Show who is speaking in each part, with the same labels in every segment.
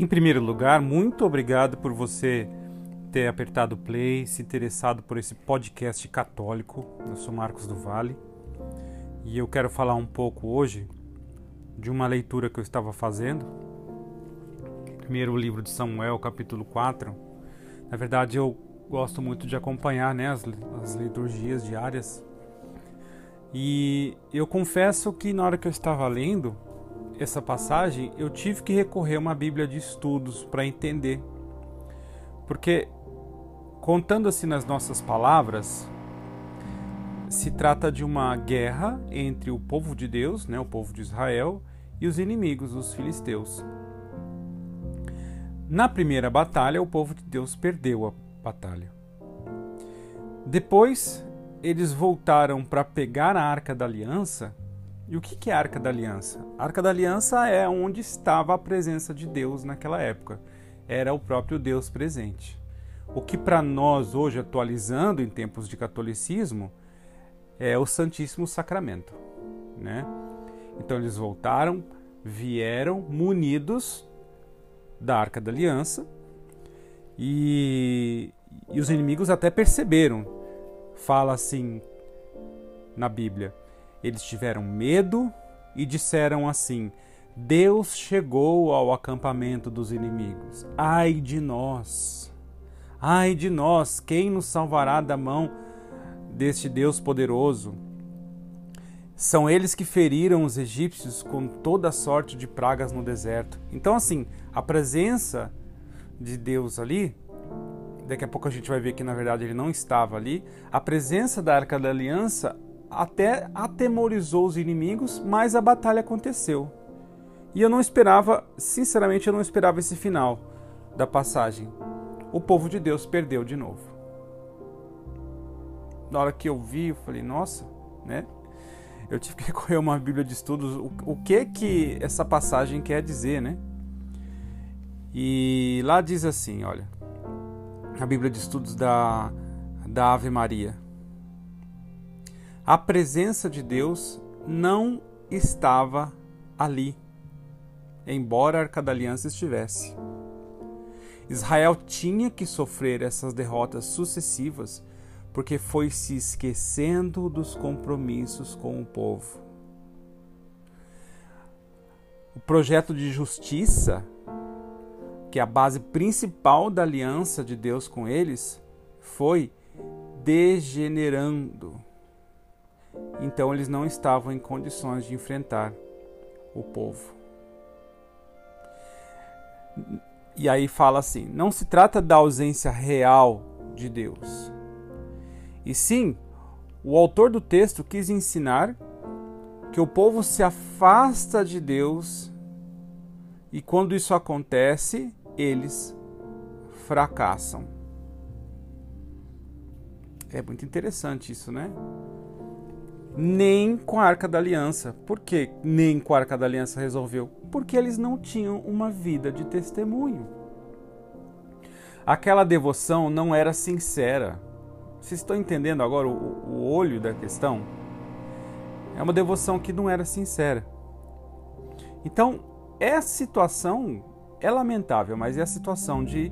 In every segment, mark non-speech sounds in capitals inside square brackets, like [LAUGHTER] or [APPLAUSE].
Speaker 1: Em primeiro lugar, muito obrigado por você ter apertado play, se interessado por esse podcast católico. Eu sou Marcos do Vale e eu quero falar um pouco hoje de uma leitura que eu estava fazendo. Primeiro o livro de Samuel, capítulo 4. Na verdade, eu gosto muito de acompanhar né, as, as liturgias diárias. E eu confesso que na hora que eu estava lendo, essa passagem, eu tive que recorrer a uma Bíblia de estudos para entender. Porque, contando assim nas nossas palavras, se trata de uma guerra entre o povo de Deus, né, o povo de Israel, e os inimigos, os filisteus. Na primeira batalha, o povo de Deus perdeu a batalha. Depois, eles voltaram para pegar a arca da aliança e o que é a Arca da Aliança? A Arca da Aliança é onde estava a presença de Deus naquela época. Era o próprio Deus presente. O que para nós hoje, atualizando em tempos de catolicismo, é o Santíssimo Sacramento. Né? Então eles voltaram, vieram munidos da Arca da Aliança e, e os inimigos até perceberam. Fala assim na Bíblia eles tiveram medo e disseram assim: Deus chegou ao acampamento dos inimigos. Ai de nós! Ai de nós! Quem nos salvará da mão deste Deus poderoso? São eles que feriram os egípcios com toda sorte de pragas no deserto. Então, assim, a presença de Deus ali, daqui a pouco a gente vai ver que na verdade ele não estava ali, a presença da Arca da Aliança até atemorizou os inimigos, mas a batalha aconteceu. E eu não esperava, sinceramente, eu não esperava esse final da passagem. O povo de Deus perdeu de novo. Na hora que eu vi, eu falei, nossa, né? Eu tive que [LAUGHS] recorrer a uma Bíblia de estudos. O, o que que essa passagem quer dizer, né? E lá diz assim, olha, a Bíblia de estudos da, da Ave Maria a presença de Deus não estava ali, embora a Arca da Aliança estivesse. Israel tinha que sofrer essas derrotas sucessivas porque foi se esquecendo dos compromissos com o povo. O projeto de justiça, que é a base principal da aliança de Deus com eles, foi degenerando então eles não estavam em condições de enfrentar o povo. E aí fala assim: não se trata da ausência real de Deus. E sim, o autor do texto quis ensinar que o povo se afasta de Deus e quando isso acontece, eles fracassam. É muito interessante isso, né? Nem com a Arca da Aliança. Por que nem com a Arca da Aliança resolveu? Porque eles não tinham uma vida de testemunho. Aquela devoção não era sincera. Vocês estão entendendo agora o, o olho da questão? É uma devoção que não era sincera. Então, essa situação é lamentável, mas é a situação de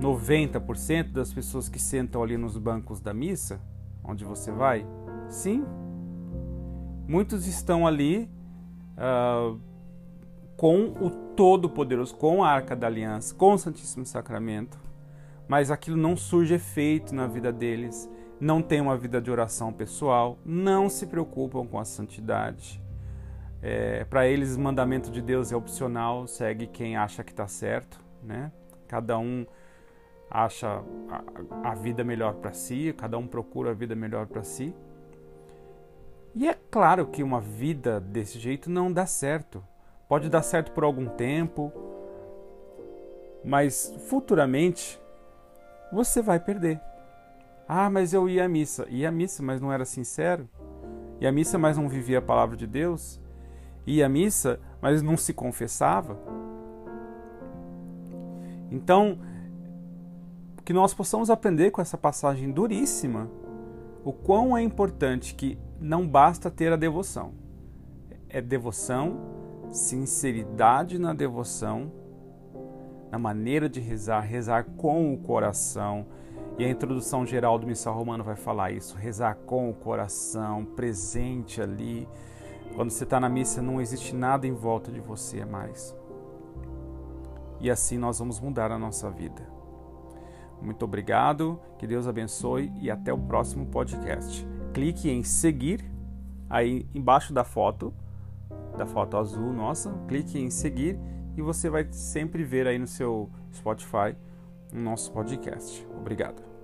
Speaker 1: 90% das pessoas que sentam ali nos bancos da missa, onde você vai, sim, Muitos estão ali uh, com o Todo-Poderoso, com a Arca da Aliança, com o Santíssimo Sacramento, mas aquilo não surge efeito na vida deles, não tem uma vida de oração pessoal, não se preocupam com a santidade. É, Para eles, o mandamento de Deus é opcional, segue quem acha que está certo, né? Cada um acha a, a vida melhor para si, cada um procura a vida melhor para si. E é claro que uma vida desse jeito não dá certo. Pode dar certo por algum tempo, mas futuramente você vai perder. Ah, mas eu ia à missa. Ia à missa, mas não era sincero. Ia à missa, mas não vivia a palavra de Deus. Ia à missa, mas não se confessava. Então, que nós possamos aprender com essa passagem duríssima o quão é importante que não basta ter a devoção. É devoção, sinceridade na devoção na maneira de rezar, rezar com o coração. E a introdução geral do Missal Romano vai falar isso: rezar com o coração, presente ali. Quando você está na missa, não existe nada em volta de você mais. E assim nós vamos mudar a nossa vida. Muito obrigado, que Deus abençoe e até o próximo podcast. Clique em seguir aí embaixo da foto, da foto azul nossa, clique em seguir e você vai sempre ver aí no seu Spotify o nosso podcast. Obrigado.